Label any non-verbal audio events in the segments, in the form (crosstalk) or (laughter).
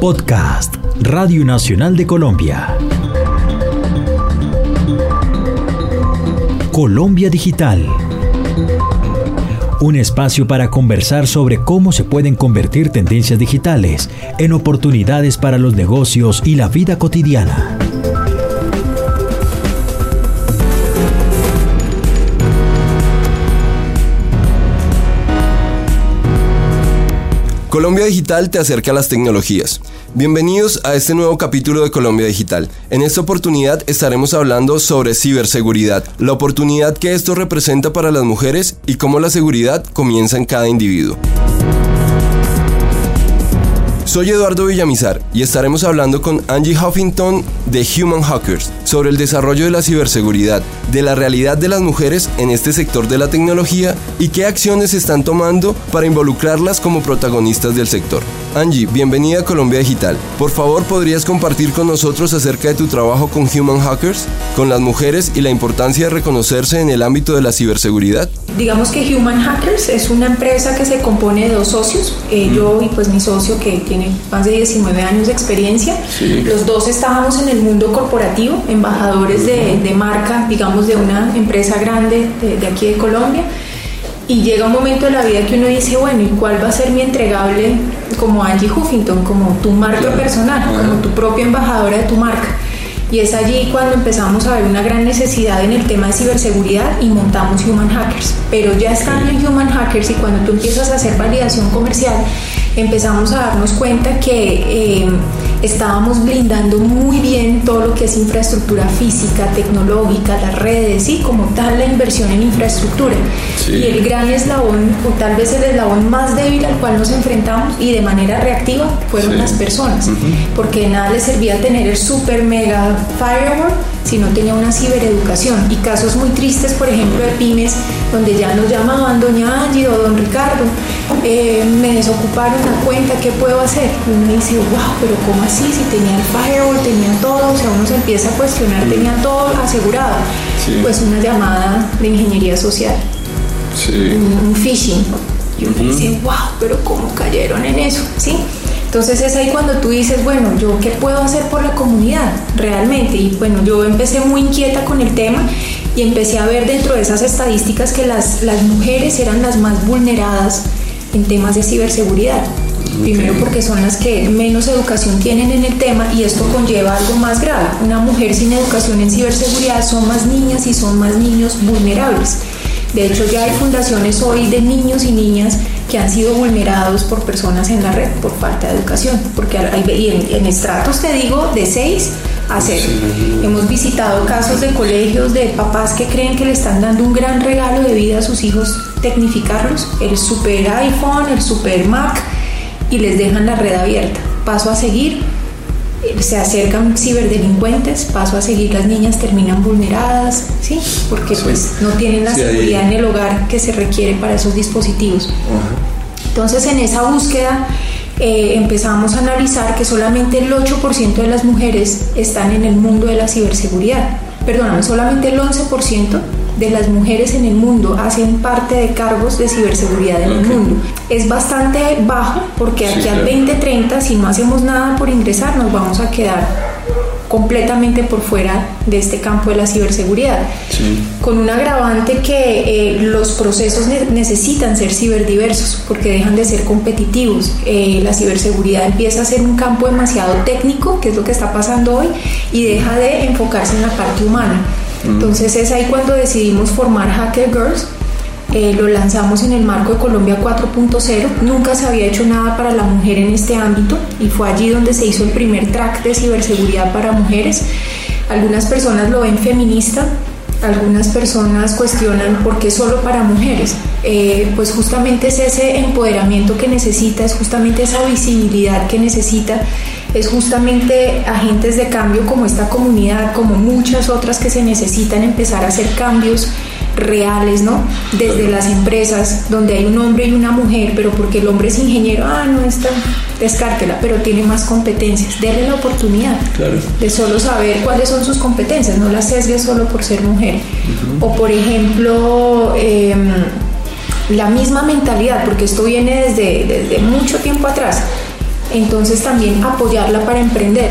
Podcast Radio Nacional de Colombia. Colombia Digital. Un espacio para conversar sobre cómo se pueden convertir tendencias digitales en oportunidades para los negocios y la vida cotidiana. Colombia Digital te acerca a las tecnologías. Bienvenidos a este nuevo capítulo de Colombia Digital. En esta oportunidad estaremos hablando sobre ciberseguridad, la oportunidad que esto representa para las mujeres y cómo la seguridad comienza en cada individuo. Soy Eduardo Villamizar y estaremos hablando con Angie Huffington de Human Hackers sobre el desarrollo de la ciberseguridad, de la realidad de las mujeres en este sector de la tecnología y qué acciones se están tomando para involucrarlas como protagonistas del sector. Angie, bienvenida a Colombia Digital. Por favor, ¿podrías compartir con nosotros acerca de tu trabajo con Human Hackers, con las mujeres y la importancia de reconocerse en el ámbito de la ciberseguridad? Digamos que Human Hackers es una empresa que se compone de dos socios, eh, yo y pues mi socio que tiene más de 19 años de experiencia. Los dos estábamos en el mundo corporativo, embajadores de, marca, digamos, de una empresa grande de, de aquí de Colombia y llega un momento de la vida que uno dice, bueno, ¿y cuál va a ser mi entregable como Angie Huffington, como tu marca personal, como tu propia embajadora de tu marca? Y es allí cuando empezamos a ver una gran necesidad en el tema de ciberseguridad y montamos Human Hackers. Pero ya estando en Human Hackers y cuando tú empiezas a hacer validación comercial, empezamos a darnos cuenta que... Eh, estábamos blindando muy bien todo lo que es infraestructura física, tecnológica, las redes y como tal la inversión en infraestructura. Y el gran eslabón, o tal vez el eslabón más débil al cual nos enfrentamos y de manera reactiva fueron las personas, porque nada les servía tener el super mega firewall si no tenía una cibereducación. Y casos muy tristes, por ejemplo, de pymes, donde ya nos llamaban doña Angie o don Ricardo, eh, me desocuparon la cuenta, ¿qué puedo hacer? Y uno dice, wow, pero ¿cómo así? Si tenía el firewall, tenía todo, o sea, uno se empieza a cuestionar, tenía todo asegurado. Pues una llamada de ingeniería social, un, phishing. Y uno dice, wow, pero ¿cómo cayeron en eso? ¿Sí? Entonces es ahí cuando tú dices, bueno, ¿yo qué puedo hacer por la comunidad realmente? Y bueno, yo empecé muy inquieta con el tema y empecé a ver dentro de esas estadísticas que las, las mujeres eran las más vulneradas en temas de ciberseguridad. Primero porque son las que menos educación tienen en el tema y esto conlleva algo más grave. Una mujer sin educación en ciberseguridad son más niñas y son más niños vulnerables. De hecho, ya hay fundaciones hoy de niños y niñas que han sido vulnerados por personas en la red por falta de educación, porque hay, en, estratos te digo de 6 a 0. Hemos visitado casos de colegios de papás que creen que le están dando un gran regalo de vida a sus hijos, tecnificarlos, el super iPhone, el super Mac, y les dejan la red abierta. Paso a seguir, se acercan ciberdelincuentes, paso a seguir, las niñas terminan vulneradas, ¿sí? Porque pues no tienen la seguridad en el hogar que se requiere para esos dispositivos. Entonces en esa búsqueda eh, empezamos a analizar que solamente el 8% de las mujeres están en el mundo de la ciberseguridad. Perdóname, solamente el 11% de las mujeres en el mundo hacen parte de cargos de ciberseguridad en el mundo. Es bastante bajo porque aquí al 2030, si no hacemos nada por ingresar, nos vamos a quedar completamente por fuera de este campo de la ciberseguridad. Con un agravante que eh, los procesos necesitan ser ciberdiversos porque dejan de ser competitivos. Eh, la ciberseguridad empieza a ser un campo demasiado técnico, que es lo que está pasando hoy, y deja de enfocarse en la parte humana. Entonces es ahí cuando decidimos formar Hacker Girls. Eh, lo lanzamos en el marco de Colombia 4.0. Nunca se había hecho nada para la mujer en este ámbito y fue allí donde se hizo el primer track de ciberseguridad para mujeres. Algunas personas lo ven feminista, algunas personas cuestionan por qué solo para mujeres. Eh, pues justamente es ese empoderamiento que necesita, es justamente esa visibilidad que necesita es justamente agentes de cambio como esta comunidad, como muchas otras que se necesitan empezar a hacer cambios reales, ¿no? Desde las empresas donde hay un hombre y una mujer, pero porque el hombre es ingeniero, ah, no está, descártela, pero tiene más competencias. Dele la oportunidad de solo saber cuáles son sus competencias, no las sesgue solo por ser mujer. O por ejemplo, em, la misma mentalidad, porque esto viene desde, desde mucho tiempo atrás entonces también apoyarla para emprender.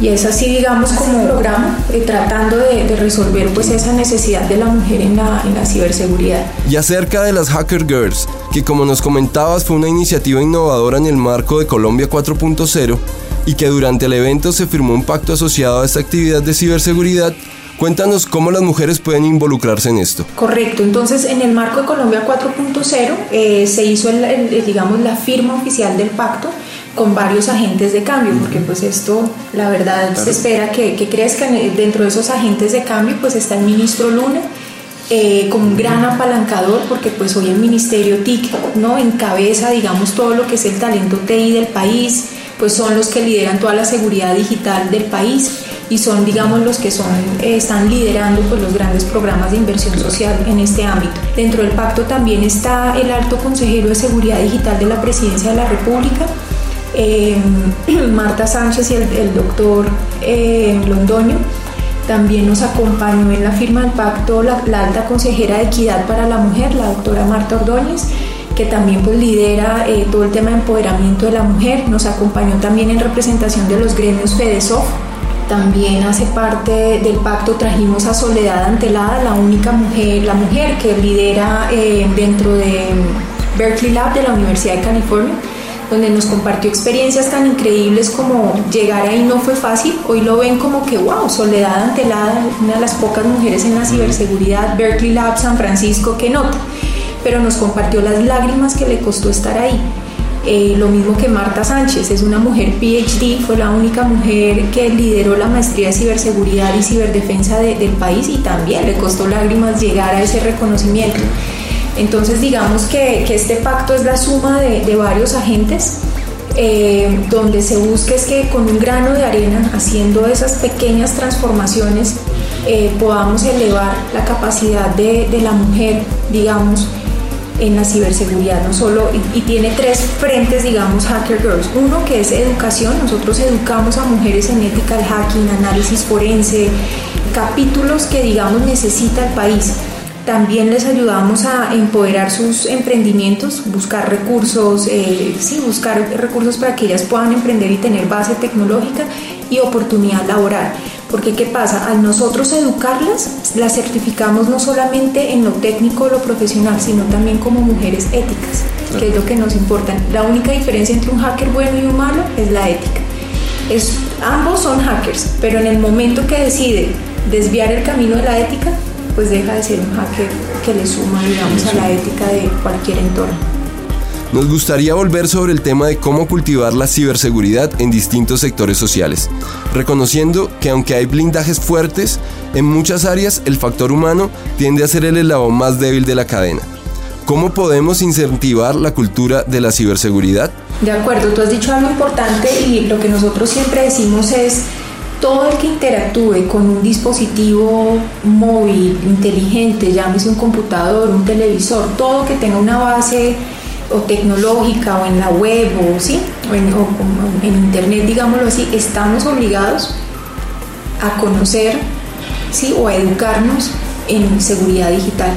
Y es así, digamos, como un programa eh, tratando de, resolver pues esa necesidad de la mujer en la, en la ciberseguridad. Y acerca de las Hacker Girls, que como nos comentabas fue una iniciativa innovadora en el marco de Colombia 4.0 y que durante el evento se firmó un pacto asociado a esta actividad de ciberseguridad, Cuéntanos cómo las mujeres pueden involucrarse en esto. Correcto, entonces en el marco de Colombia 4.0 eh, se hizo, digamos, la firma oficial del pacto con varios agentes de cambio, porque pues esto, la verdad, se espera que, que, crezcan. Dentro de esos agentes de cambio, pues está el ministro Luna, eh, como un gran apalancador, porque pues hoy el Ministerio TIC, ¿no? Encabeza, digamos, todo lo que es el talento TI del país, pues son los que lideran toda la seguridad digital del país y son, digamos, los que son, eh, están liderando pues, los grandes programas de inversión social en este ámbito. Dentro del pacto también está el alto consejero de seguridad digital de la Presidencia de la República, eh, (clears throat) Marta Sánchez y el, doctor eh, Londoño. También nos acompañó en la firma del pacto la, alta consejera de equidad para la mujer, la doctora Marta Ordóñez, que también pues, lidera eh, todo el tema de empoderamiento de la mujer. Nos acompañó también en representación de los gremios FEDESOF. También hace parte del pacto trajimos a Soledad Antelada, la única mujer, la mujer que lidera dentro de Berkeley Lab de la Universidad de California donde nos compartió experiencias tan increíbles como llegar ahí no fue fácil. Hoy lo ven como que, wow, Soledad Antelada, una de las pocas mujeres en la ciberseguridad, Berkeley Lab San Francisco, que nota. Pero nos compartió las lágrimas que le costó estar ahí. Eh, lo mismo que Marta Sánchez, es una mujer PhD, fue la única mujer que lideró la maestría de ciberseguridad y ciberdefensa del país y también le costó lágrimas llegar a ese reconocimiento. Entonces digamos que, este pacto es la suma de, varios agentes eh, donde se busca es que con un grano de arena, haciendo esas pequeñas transformaciones, eh, podamos elevar la capacidad de, la mujer, digamos, en la ciberseguridad, no solo, y, tiene tres frentes, digamos, Hacker Girls. Uno que es educación, nosotros educamos a mujeres en ética del hacking, análisis forense, capítulos que, digamos, necesita el país. También les ayudamos a empoderar sus emprendimientos, buscar recursos, eh, sí, buscar recursos para que ellas puedan emprender y tener base tecnológica y oportunidad laboral. Porque ¿qué pasa? Al nosotros educarlas, las certificamos no solamente en lo técnico lo profesional, sino también como mujeres éticas, que es lo que nos importa. La única diferencia entre un hacker bueno y un malo es la ética. Es, ambos son hackers, pero en el momento que decide desviar el camino de la ética, pues deja de ser un hacker que le suma, digamos, a la ética de cualquier entorno. Nos gustaría volver sobre el tema de cómo cultivar la ciberseguridad en distintos sectores sociales, reconociendo que aunque hay blindajes fuertes, en muchas áreas el factor humano tiende a ser el eslabón más débil de la cadena. ¿Cómo podemos incentivar la cultura de la ciberseguridad? De acuerdo, tú has dicho algo importante y lo que nosotros siempre decimos es todo el que interactúe con un dispositivo móvil, inteligente, llámese un computador, un televisor, todo que tenga una base o tecnológica o en la web o, ¿sí? en, en internet, digámoslo así, estamos obligados a conocer ¿sí? o a educarnos en seguridad digital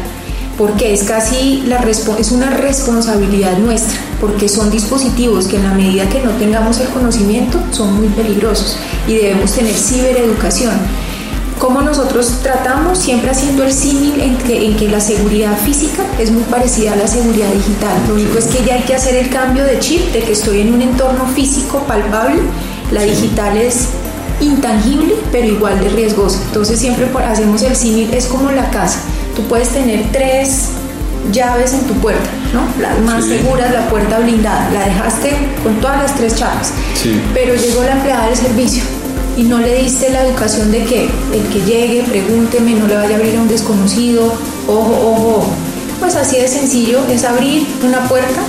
porque es casi la es una responsabilidad nuestra, porque son dispositivos que en la medida que no tengamos el conocimiento son muy peligrosos y debemos tener cibereducación. Como nosotros tratamos siempre haciendo el símil en que, en que la seguridad física es muy parecida a la seguridad digital. Lo único es que ya hay que hacer el cambio de chip, de que estoy en un entorno físico palpable, la digital es intangible pero igual de riesgosa. Entonces siempre hacemos el símil, es como la casa tú puedes tener tres llaves en tu puerta, ¿no? Las más seguras, la puerta blindada, la dejaste con todas las tres chaves, pero llegó la empleada del servicio y no le diste la educación de que el que llegue, pregúnteme, no le vaya a abrir a un desconocido, ojo, ojo, ojo. Pues así de sencillo es abrir una puerta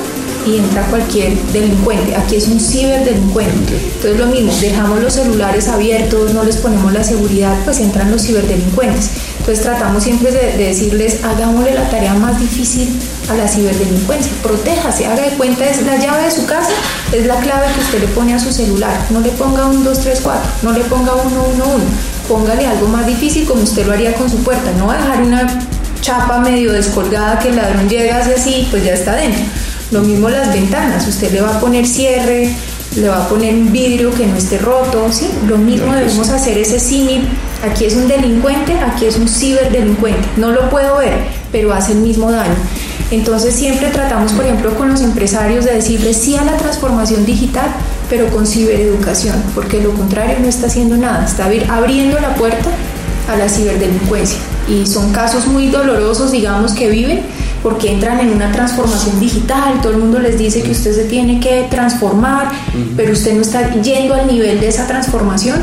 y entra cualquier delincuente. Aquí es un ciberdelincuente. Entonces lo mismo, dejamos los celulares abiertos, no les ponemos la seguridad, pues entran los ciberdelincuentes. Entonces tratamos siempre de, decirles, hagámosle la tarea más difícil a la ciberdelincuencia, protéjase, haga de cuenta, es la llave de su casa, es la clave que usted le pone a su celular, no le ponga un 2, 3, 4, no le ponga 1, 1, 1, póngale algo más difícil como usted lo haría con su puerta, no va a dejar una chapa medio descolgada que el ladrón llega así, pues ya está dentro. Lo mismo las ventanas, usted le va a poner cierre, le va a poner un vidrio que no esté roto, ¿sí? Lo mismo debemos hacer ese símil. Aquí es un delincuente, aquí es un ciberdelincuente. No lo puedo ver, pero hace el mismo daño. Entonces siempre tratamos, por ejemplo, con los empresarios de decirles sí a la transformación digital, pero con cibereducación, porque lo contrario no está haciendo nada, está abriendo la puerta a la ciberdelincuencia. Y son casos muy dolorosos, digamos, que viven porque entran en una transformación digital, todo el mundo les dice que usted se tiene que transformar, pero usted no está yendo al nivel de esa transformación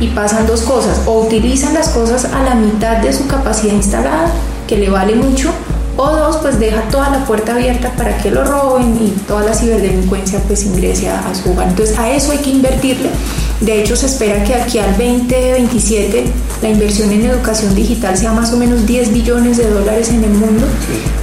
y pasan dos cosas, o utilizan las cosas a la mitad de su capacidad instalada, que le vale mucho, o dos, pues deja toda la puerta abierta para que lo roben y toda la ciberdelincuencia pues ingrese a, su hogar. Entonces a eso hay que invertirle. De hecho se espera que aquí al 2027 la inversión en educación digital sea más o menos 10 billones de dólares en el mundo,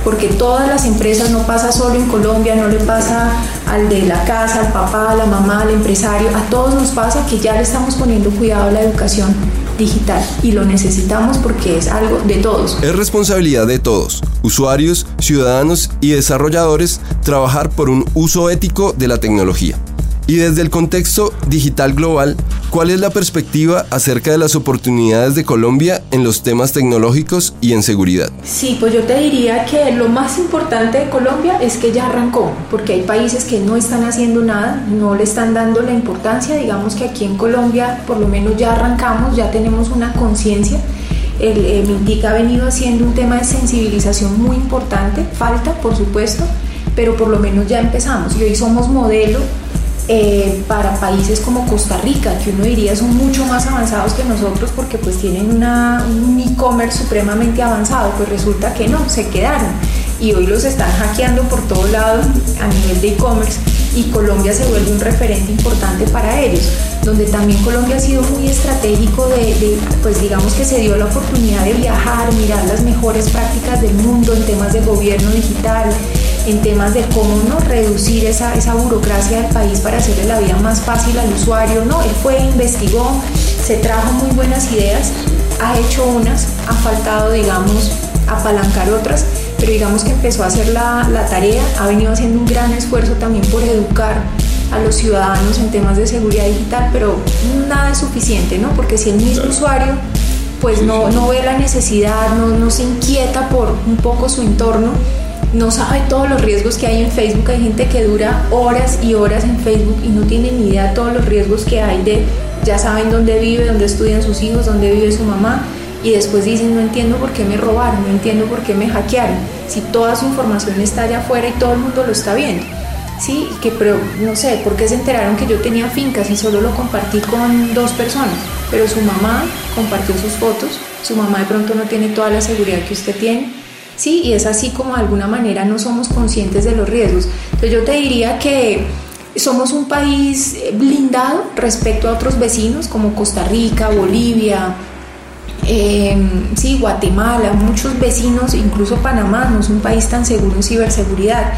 porque todas las empresas no pasa solo en Colombia, no le pasa al de la casa, al papá, a la mamá, al empresario, a todos nos pasa que ya le estamos poniendo cuidado a la educación digital y lo necesitamos porque es algo de todos. Es responsabilidad de todos, usuarios, ciudadanos y desarrolladores, trabajar por un uso ético de la tecnología. Y desde el contexto digital global, ¿cuál es la perspectiva acerca de las oportunidades de Colombia en los temas tecnológicos y en seguridad? Sí, pues yo te diría que lo más importante de Colombia es que ya arrancó, porque hay países que no están haciendo nada, no le están dando la importancia, digamos que aquí en Colombia por lo menos ya arrancamos, ya tenemos una conciencia. El eh, MINTIC ha venido haciendo un tema de sensibilización muy importante, falta por supuesto, pero por lo menos ya empezamos. Y hoy somos modelo eh, para países como Costa Rica, que uno diría son mucho más avanzados que nosotros porque pues tienen un e-commerce supremamente avanzado, pues resulta que no, se quedaron. Y hoy los están hackeando por todos lados a nivel de e-commerce y Colombia se vuelve un referente importante para ellos, donde también Colombia ha sido muy estratégico de, de, pues digamos que se dio la oportunidad de viajar, mirar las mejores prácticas del mundo en temas de gobierno digital, en temas de cómo no reducir esa, esa burocracia del país para hacerle la vida más fácil al usuario. No, él fue, investigó, se trajo muy buenas ideas, ha hecho unas, ha faltado, digamos, apalancar otras, pero digamos que empezó a hacer la, la tarea, ha venido haciendo un gran esfuerzo también por educar a los ciudadanos en temas de seguridad digital, pero nada es suficiente, ¿no? Porque si el mismo usuario pues no, no ve la necesidad, no, no se inquieta por un poco su entorno, no sabe todos los riesgos que hay en Facebook. Hay gente que dura horas y horas en Facebook y no tiene ni idea de todos los riesgos que hay de, ya saben dónde vive, dónde estudian sus hijos, dónde vive su mamá. Y después dicen, no entiendo por qué me robaron, no entiendo por qué me hackearon. Si toda su información está allá afuera y todo el mundo lo está viendo. Sí, que pero no sé, ¿por qué se enteraron que yo tenía fincas y solo lo compartí con dos personas? Pero su mamá compartió sus fotos, su mamá de pronto no tiene toda la seguridad que usted tiene ¿sí? Y es así como de alguna manera no somos conscientes de los riesgos. Entonces yo te diría que somos un país blindado respecto a otros vecinos como Costa Rica, Bolivia, em, sí, Guatemala, muchos vecinos, incluso Panamá, no es un país tan seguro en ciberseguridad.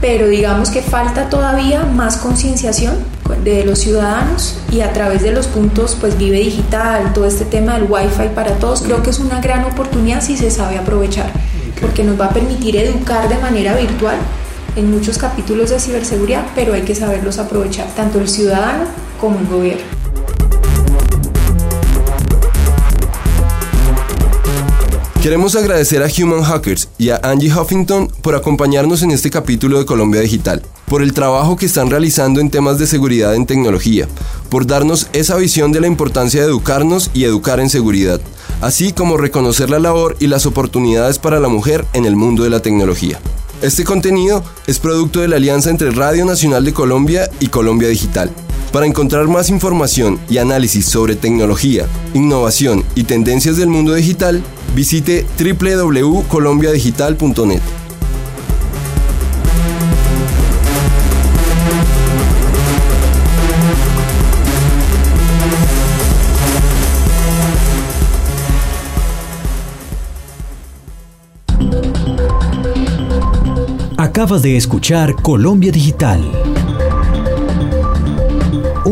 Pero digamos que falta todavía más concienciación de los ciudadanos y a través de los puntos pues Vive Digital, todo este tema del Wi-Fi para todos, creo que es una gran oportunidad si se sabe aprovechar porque nos va a permitir educar de manera virtual en muchos capítulos de ciberseguridad, pero hay que saberlos aprovechar, tanto el ciudadano como el gobierno. Queremos agradecer a Human Hackers y a Angie Huffington por acompañarnos en este capítulo de Colombia Digital, por el trabajo que están realizando en temas de seguridad en tecnología, por darnos esa visión de la importancia de educarnos y educar en seguridad así como reconocer la labor y las oportunidades para la mujer en el mundo de la tecnología. Este contenido es producto de la alianza entre Radio Nacional de Colombia y Colombia Digital. Para encontrar más información y análisis sobre tecnología, innovación y tendencias del mundo digital, visite www.colombiadigital.net. Acabas de escuchar Colombia Digital,